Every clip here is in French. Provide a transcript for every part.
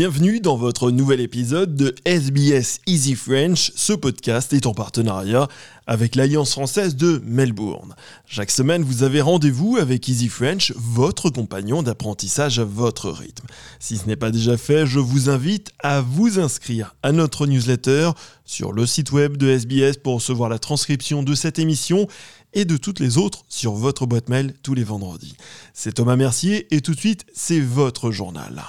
Bienvenue dans votre nouvel épisode de SBS Easy French. Ce podcast est en partenariat avec l'Alliance française de Melbourne. Chaque semaine, vous avez rendez-vous avec Easy French, votre compagnon d'apprentissage à votre rythme. Si ce n'est pas déjà fait, je vous invite à vous inscrire à notre newsletter sur le site web de SBS pour recevoir la transcription de cette émission et de toutes les autres sur votre boîte mail tous les vendredis. C'est Thomas Mercier et tout de suite, c'est votre journal.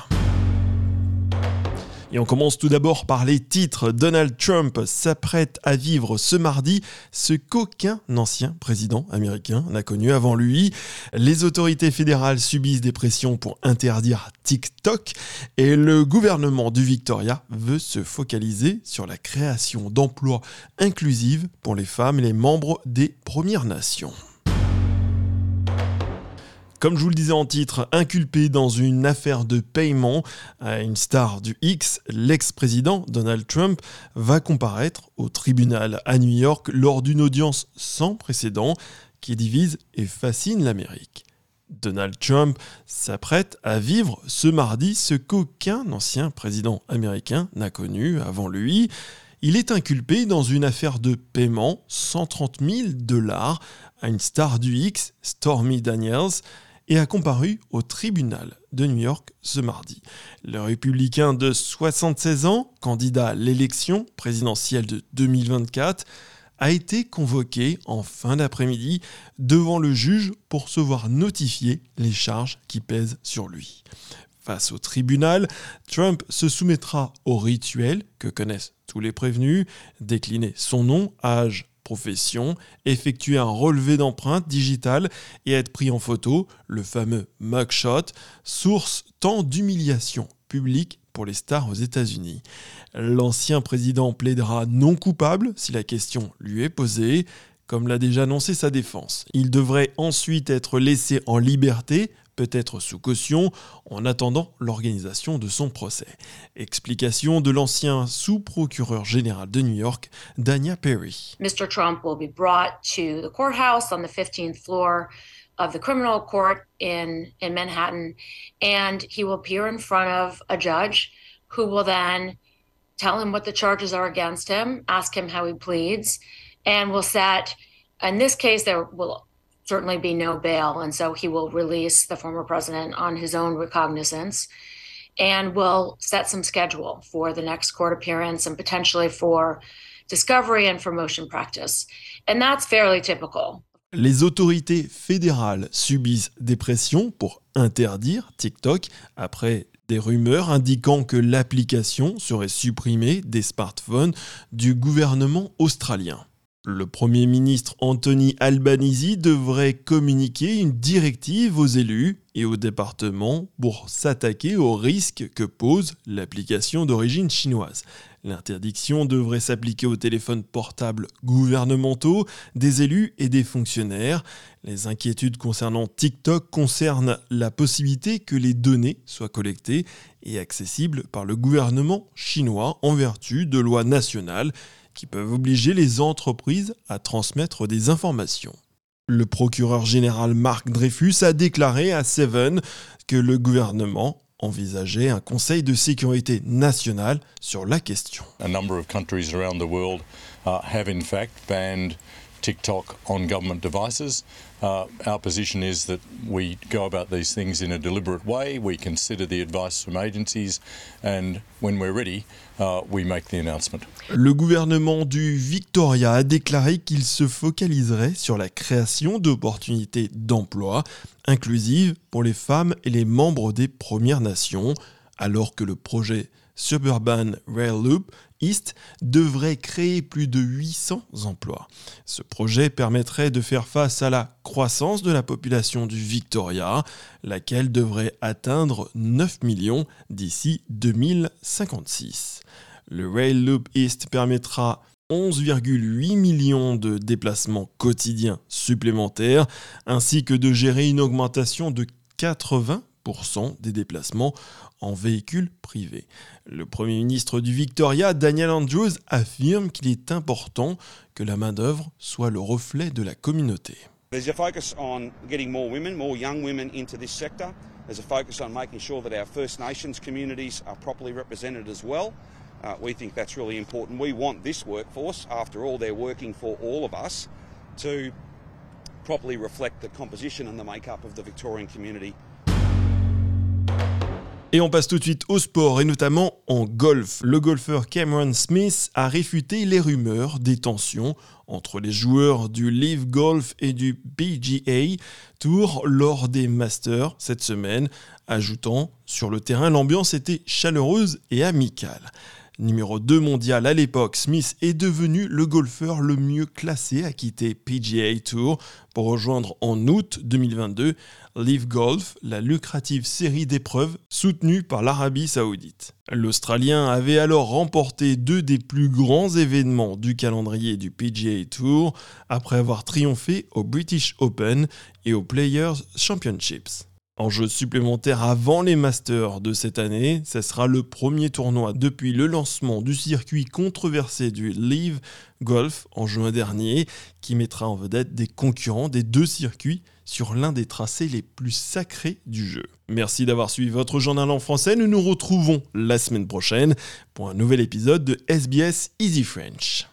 Et on commence tout d'abord par les titres. Donald Trump s'apprête à vivre ce mardi ce qu'aucun ancien président américain n'a connu avant lui. Les autorités fédérales subissent des pressions pour interdire TikTok et le gouvernement du Victoria veut se focaliser sur la création d'emplois inclusifs pour les femmes et les membres des Premières Nations. Comme je vous le disais en titre, inculpé dans une affaire de paiement à une star du X, l'ex-président Donald Trump va comparaître au tribunal à New York lors d'une audience sans précédent qui divise et fascine l'Amérique. Donald Trump s'apprête à vivre ce mardi ce qu'aucun ancien président américain n'a connu avant lui. Il est inculpé dans une affaire de paiement 130 000 dollars à une star du X, Stormy Daniels, et a comparu au tribunal de New York ce mardi. Le républicain de 76 ans, candidat à l'élection présidentielle de 2024, a été convoqué en fin d'après-midi devant le juge pour se voir notifier les charges qui pèsent sur lui. Face au tribunal, Trump se soumettra au rituel que connaissent tous les prévenus, décliner son nom, âge, profession, effectuer un relevé d'empreinte digitale et être pris en photo, le fameux mugshot, source tant d'humiliation publique pour les stars aux États-Unis. L'ancien président plaidera non coupable si la question lui est posée, comme l'a déjà annoncé sa défense. Il devrait ensuite être laissé en liberté peut-être sous caution, en attendant l'organisation de son procès. Explication de l'ancien sous-procureur général de New York, Dania Perry. Mr. Trump will be brought to the courthouse on the 15th floor of the criminal court in, in Manhattan, and he will appear in front of a judge who will then tell him what the charges are against him, ask him how he pleads, and will set, in this case, there will certainly be no bail. And so he will release the former president on his own recognizance and will set some schedule for the next court appearance and potentially for discovery and for motion practice. And that's fairly typical. Les autorités fédérales subissent des pressions pour interdire TikTok après des rumeurs indiquant que l'application serait supprimée des smartphones du gouvernement australien. Le Premier ministre Anthony Albanese devrait communiquer une directive aux élus et aux départements pour s'attaquer aux risques que pose l'application d'origine chinoise. L'interdiction devrait s'appliquer aux téléphones portables gouvernementaux, des élus et des fonctionnaires. Les inquiétudes concernant TikTok concernent la possibilité que les données soient collectées et accessibles par le gouvernement chinois en vertu de lois nationales qui peuvent obliger les entreprises à transmettre des informations. Le procureur général Marc Dreyfus a déclaré à Seven que le gouvernement envisageait un conseil de sécurité nationale sur la question. A number of countries around the world have in fact banned TikTok on government devices. Uh, our position is that we go about these things in a deliberate way. We consider the advice from agencies, and when we're ready, uh, we make the announcement. Le gouvernement du Victoria a déclaré qu'il se focaliserait sur la création d'opportunités d'emploi inclusives pour les femmes et les membres des Premières Nations, alors que le projet Suburban Rail Loop East devrait créer plus de 800 emplois. Ce projet permettrait de faire face à la croissance de la population du Victoria, laquelle devrait atteindre 9 millions d'ici 2056. Le Rail Loop East permettra 11,8 millions de déplacements quotidiens supplémentaires, ainsi que de gérer une augmentation de 80 des déplacements en véhicules privés. Le Premier ministre du Victoria, Daniel Andrews, affirme qu'il est important que la main-d'œuvre soit le reflet de la communauté. There's a focus on getting more women, more young women into this sector. There's a focus on making sure that our First Nations communities are properly represented as well. Uh, we think that's really important. We want this workforce, after all, they're working for all of us, to properly reflect the composition and the makeup of the Victorian community. Et on passe tout de suite au sport et notamment en golf. Le golfeur Cameron Smith a réfuté les rumeurs des tensions entre les joueurs du Live Golf et du PGA Tour lors des Masters cette semaine, ajoutant sur le terrain l'ambiance était chaleureuse et amicale. Numéro 2 mondial à l'époque, Smith est devenu le golfeur le mieux classé à quitter PGA Tour pour rejoindre en août 2022 Live Golf, la lucrative série d'épreuves soutenue par l'Arabie saoudite. L'Australien avait alors remporté deux des plus grands événements du calendrier du PGA Tour après avoir triomphé au British Open et au Players Championships. Enjeu supplémentaire avant les Masters de cette année, ce sera le premier tournoi depuis le lancement du circuit controversé du Live Golf en juin dernier, qui mettra en vedette des concurrents des deux circuits sur l'un des tracés les plus sacrés du jeu. Merci d'avoir suivi votre journal en français, nous nous retrouvons la semaine prochaine pour un nouvel épisode de SBS Easy French.